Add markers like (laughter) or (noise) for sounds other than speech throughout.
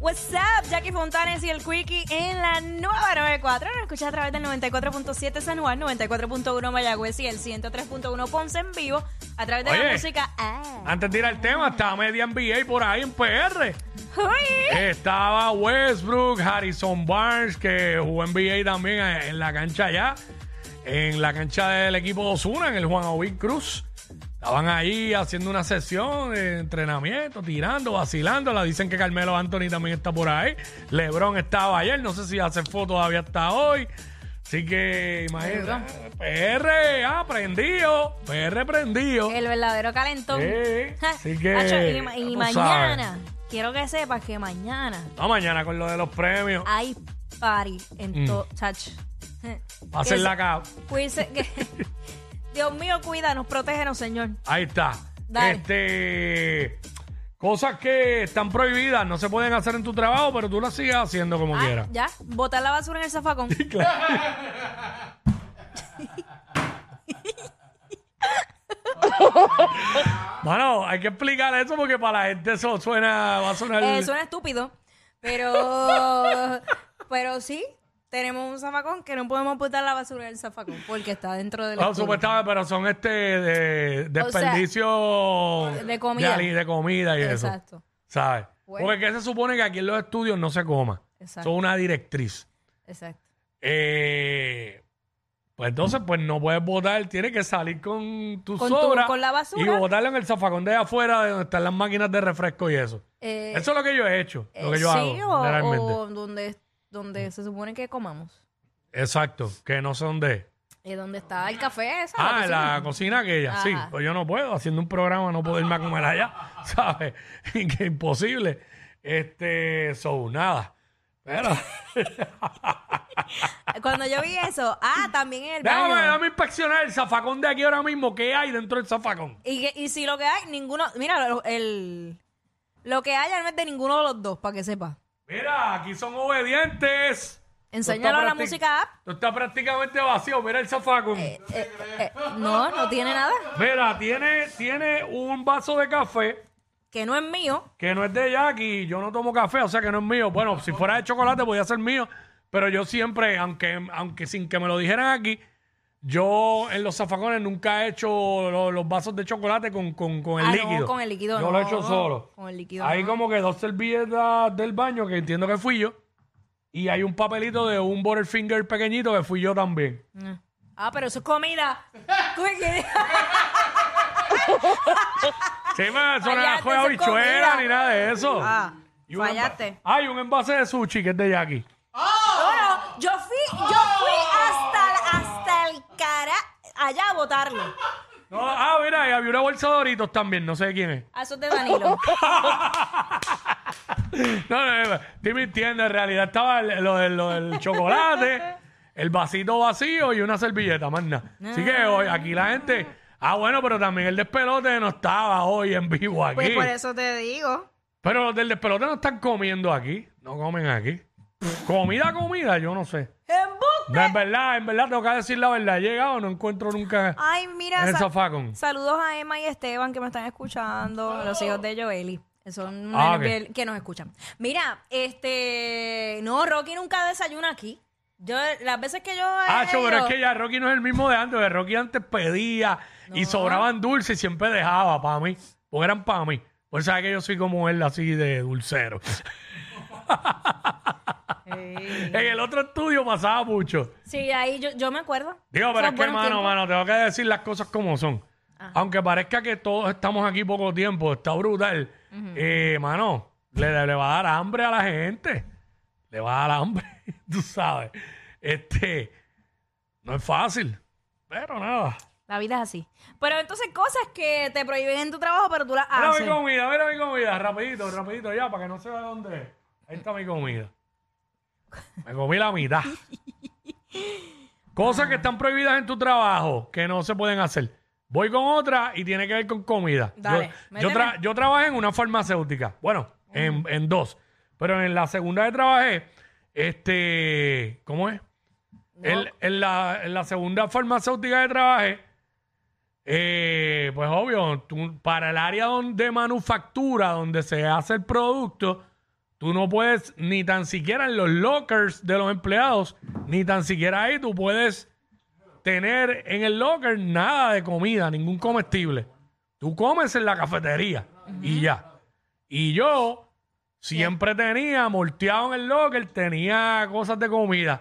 What's up, Jackie Fontanes y el Quickie en la nueva 94. Nos escuchas a través del 94.7 San Juan, 94.1 Mayagüez y el 103.1 Ponce en vivo a través de la música. Ah. Antes de ir al tema, estaba media NBA por ahí en PR. Uy. Estaba Westbrook, Harrison Barnes, que jugó NBA también en la cancha allá, en la cancha del equipo de Osuna, en el Juan Ovid Cruz. Estaban ahí haciendo una sesión de entrenamiento, tirando, vacilando. La dicen que Carmelo Anthony también está por ahí. LeBron estaba ayer, no sé si hace foto todavía hasta hoy. Así que imagínate, PR, ah, prendido, PR prendido. El verdadero calentón. Sí, (laughs) así que, y mañana, quiero que sepas que mañana No, mañana con lo de los premios. hay party en Mm. todo. Chacho. Va a ser la cab. (laughs) Dios mío, cuídanos, protégenos, Señor. Ahí está. Dale. Este. Cosas que están prohibidas, no se pueden hacer en tu trabajo, pero tú las sigues haciendo como Ah, quieras. ya, botar la basura en el zafacón. Bueno, (laughs) hay que explicar eso porque para la gente eso suena, va a sonar. Eh, suena estúpido, pero pero sí, tenemos un zafacón que no podemos botar la basura en el zafacón porque está dentro del No, estudio. supuestamente, pero son este de, desperdicio de comida. de comida y eso. Exacto, ¿Sabes? Bueno. Porque ¿qué se supone que aquí en los estudios no se coma. Exacto. Son una directriz. exacto. Eh, pues entonces, pues no puedes votar, tienes que salir con tu Con tu- sobra con la basura. y botarlo en el zafacón de afuera de donde están las máquinas de refresco y eso. Eh, eso es lo que yo he hecho, lo eh, que yo sí, hago o, o donde, donde se supone que comamos. Exacto, que no sé dónde es. Eh, donde está el café, esa, Ah, en cocina. la cocina aquella, sí. Ajá. Pues yo no puedo, haciendo un programa no a comer allá, (laughs) ¿sabes? (laughs) que imposible. Este, so, nada. Pero, (laughs) Cuando yo vi eso, ah, también en el déjame, baño. déjame inspeccionar el zafacón de aquí ahora mismo. ¿Qué hay dentro del zafacón? Y, que- y si lo que hay, ninguno, mira, lo- el, lo que hay no es de ninguno de los dos, para que sepa. Mira, aquí son obedientes. Enséñalo a la música app. Esto está prácticamente vacío. Mira el zafacón. Eh, eh, no, no tiene nada. Mira, tiene, tiene un vaso de café Que no es mío. que no es de Jackie. Yo no tomo café, o sea que no es mío. Bueno, si fuera de chocolate podía ser mío. Pero yo siempre, aunque, aunque sin que me lo dijeran aquí, yo en los zafacones nunca he hecho lo- los, vasos de chocolate con, con- con el Ah, no, líquido. con el líquido Yo no. lo he hecho solo. Con el líquido Hay no. como que dos servilletas del baño que entiendo que fui yo. Y hay un papelito de un Butterfinger pequeñito que fui yo también. Ah, pero eso es comida. ¿Tú qué quieres? (laughs) Sí, me eso no Fallaste, era eso juega es bichuela comida. ni nada de eso. Ah, Y un enva- fallaste. Hay un envase de sushi que es de Jackie. Allá a botarlo. No, ah, mira, y había una bolsa de Doritos también, no sé de quién es. A esos de Danilo. (laughs) No, no, no, estoy mintiendo, en realidad estaba el- lo, del- lo del chocolate, el vasito vacío y una servilleta, más nada. Así que hoy aquí la gente... Ah, bueno, pero también el despelote no estaba hoy en vivo aquí. Pues por eso te digo. Pero los del despelote no están comiendo aquí, no comen aquí. Comida, comida, yo no sé. ¡Embuste! No, en verdad, en verdad, tengo que decir la verdad. He llegado, no encuentro nunca Ay, mira. en el sa- zafacón. Saludos a Emma y Esteban que me están escuchando, los hijos de Joeli. Son Ah, ok. que nos escuchan. Mira, este. No, Rocky nunca desayuna aquí. Yo, las veces que yo. he Ah, cho, pero es ido- que ya Rocky no es el mismo de antes. porque Rocky antes pedía y sobraban dulces y siempre dejaba para mí. Porque eran para mí. Por eso sabes que yo soy como él, así de dulcero. (laughs) En el otro estudio pasaba mucho. Sí, ahí yo, yo me acuerdo. Digo, pero Esos es que, buenos mano, tiempos. mano, tengo que decir las cosas como son. Aunque parezca que todos estamos aquí poco tiempo, está brutal. Eh, mano, le, le va a dar hambre a la gente. Le va a dar hambre, (laughs) tú sabes. Este, no es fácil, pero nada. La vida es así. Pero entonces cosas que te prohíben en tu trabajo, pero tú las Mira haces. mi comida, mira mi comida, rapidito, rapidito ya, para que no se vea dónde es. Ahí está mi comida. Me comí la mitad. Cosas que están prohibidas en tu trabajo, que no se pueden hacer. Voy con otra y tiene que ver con comida. Dale, yo, yo, tra- yo trabajé en una farmacéutica. Bueno, en, en dos. Pero en la segunda que trabajé, este, ¿cómo es? En, en la, en la segunda farmacéutica que trabajé, eh, pues obvio, tú- para el área don- de manufactura donde se hace el producto, tú no puedes ni tan siquiera en los lockers de los empleados, ni tan siquiera ahí tú puedes tener en el locker nada de comida, ningún comestible. Tú comes en la cafetería y ya. Y yo siempre tenía, molteado en el locker, tenía cosas de comida.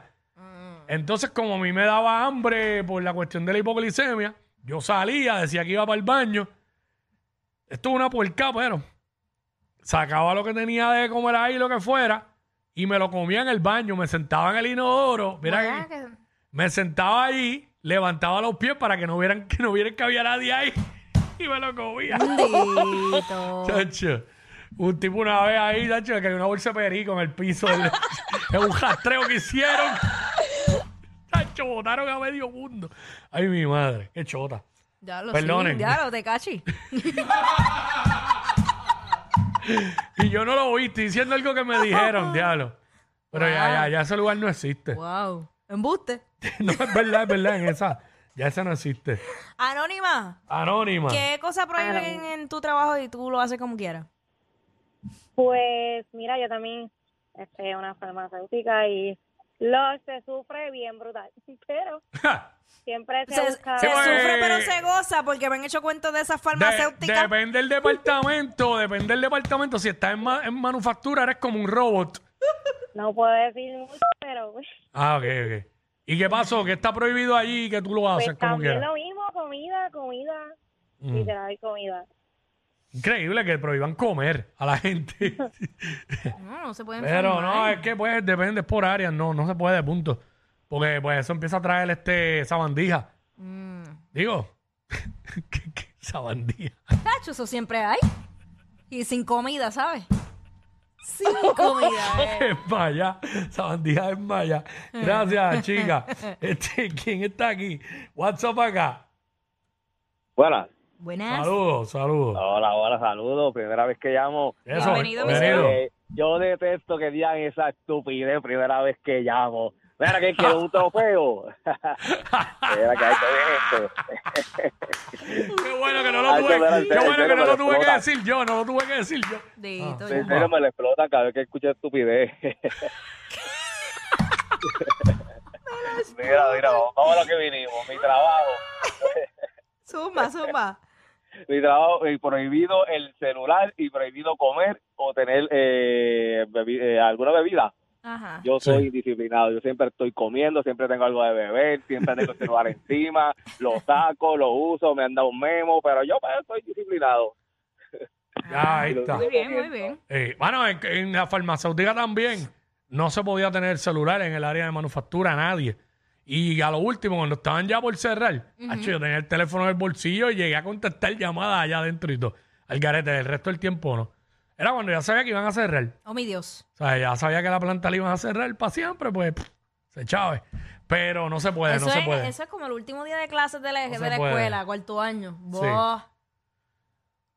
Entonces, como a mí me daba hambre por la cuestión de la hipoglicemia, yo salía, decía que iba para el baño. Esto es una puerca, pero sacaba lo que tenía de comer ahí, lo que fuera, y me lo comía en el baño. Me sentaba en el inodoro. Mira ¿Verdad que- que- me sentaba ahí, levantaba los pies para que no vieran (laughs) que no vieran que había nadie ahí y me lo comía. Bendito. (laughs) Chacho. Un tipo una vez ahí, chacho, que hay una bolsa de perico en el piso. del- (laughs) Es un rastreo que hicieron. Chacho, botaron a medio mundo. Ay, mi madre, qué chota. Ya lo Perdonen. sí, ya lo te cachi. Y yo no lo oí, estoy diciendo algo que me dijeron, (laughs) diablo. Pero ya, Wow. ya, ya ese lugar no existe. wow. Embuste. (laughs) No, es verdad, es verdad, en esa. Ya esa no existe. Anónima, Anónima. ¿qué cosa prohíben en tu trabajo y tú lo haces como quieras? Pues mira, yo también este, una farmacéutica y lo se sufre bien brutal, (laughs) pero siempre se, Se, busca... se pues, sufre pero se goza porque me han hecho cuento de esas De- farmacéuticas. depende del departamento, (laughs) depende del departamento. Si estás en, ma- en manufactura, eres como un robot. No puedo decir mucho, pero pues, (laughs) Ah, ok, ok. ¿Y qué pasó? ¿Qué está prohibido allí que tú lo haces pues como también quieras? lo mismo, comida, comida, Mm. literal comida. Increíble que prohíban comer a la gente. (laughs) No, no se pueden Pero no, es que pues depende es por áreas, no, no se puede, punto. Porque pues eso empieza a traer este sabandija. Mm. Digo, (laughs) ¿qué, qué sabandija? Cacho, eso siempre hay. Y sin comida, ¿sabes? Sin (laughs) comida. eh. Es maya, sabandija es maya. Gracias, chica. Este, ¿quién está aquí? WhatsApp acá. Buenas. Buenas. Saludos, saludos. Hola, hola, saludos. Primera vez que llamo. Eso, Bienvenido, bienvenido. Eh, yo detesto que digan esa estupidez primera vez que llamo. Mira que quiero un trofeo. (laughs) Mira que hay que ver esto. (laughs) Qué bueno que no lo Ay, tuve, que ver, qué bueno que no lo tuve que decir yo, no lo tuve que decir yo. Dito, Ah. En serio me lo explota cada vez que escucho estupidez. (laughs) mira, mira, vamos, a lo que vinimos. Mi trabajo. Zumba, zumba. Mi trabajo, eh, prohibido el celular y prohibido comer o tener eh, bebi- eh, alguna bebida. Ajá. Yo Sí. soy disciplinado, yo siempre estoy comiendo, siempre tengo algo de beber, siempre tengo el celular (laughs) encima, lo saco, lo uso, me han dado un memo, pero yo pues, soy disciplinado. Ya, ahí (laughs) está. Muy bien, muy bien. Eh, bueno, en, en la farmacéutica también no se podía tener celular en el área de manufactura, nadie. Y a lo último, cuando estaban ya por cerrar, yo tenía el teléfono en el bolsillo y llegué a contestar llamadas allá adentro y todo. Al garete, el resto del tiempo no. Era cuando ya sabía que iban a cerrar. Oh, mi Dios. O sea, ya sabía que la planta la iban a cerrar para siempre, pues pff, se chave. Pero no se puede, eso, no se es, puede. eso es como el último día de clases de la, No de se la puede. escuela, cuarto año. Buah.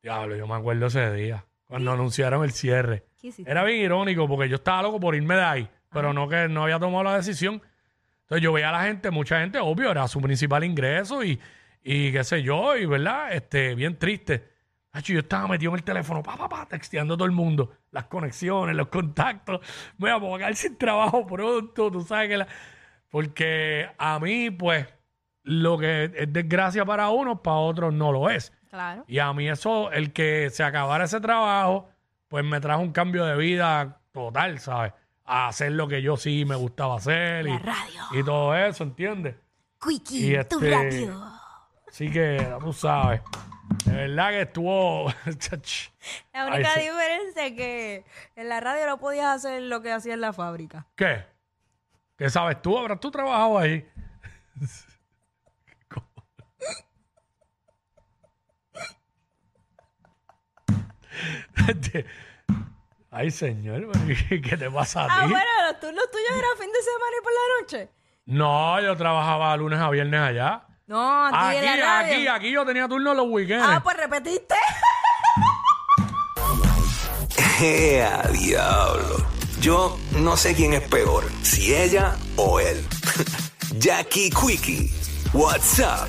Diablo, yo me acuerdo ese día, cuando anunciaron el cierre. ¿Qué hiciste? Era bien irónico porque yo estaba loco por irme de ahí, pero no que no había tomado la decisión. Entonces yo veía a la gente, mucha gente, obvio, era su principal ingreso y, y qué sé yo, y verdad, este, bien triste. Hacho, yo estaba metido en el teléfono, pa, pa, pa, texteando a todo el mundo, las conexiones, los contactos. Me voy a quedar sin trabajo pronto, tú sabes que la... Porque a mí, pues, lo que es desgracia para unos, para otros no lo es. Claro. Y a mí eso, el que se acabara ese trabajo, pues me trajo un cambio de vida total, ¿sabes? A hacer lo que yo sí me gustaba hacer La y, radio. y todo eso, ¿entiendes? Quickie, Y tu este- radio. Así que, tú sabes. De verdad que estuvo... (laughs) La única Ay, diferencia es que en la radio no podías hacer lo que hacía en la fábrica. ¿Qué? ¿Qué sabes tú? ¿Habrás tú trabajado ahí? (laughs) (laughs) Ay, señor, ¿qué te pasa a ti? Ah, bueno, los turnos tuyos eran fin de semana y por la noche. No, yo trabajaba lunes a viernes allá. No, aquí, Aquí, en la radio. aquí, aquí yo tenía turno los weekends. Ah, pues repetiste. (laughs) ¡Ea, diablo! Yo no sé quién es peor, si ella o él. (laughs) Jackie Quickie, WhatsApp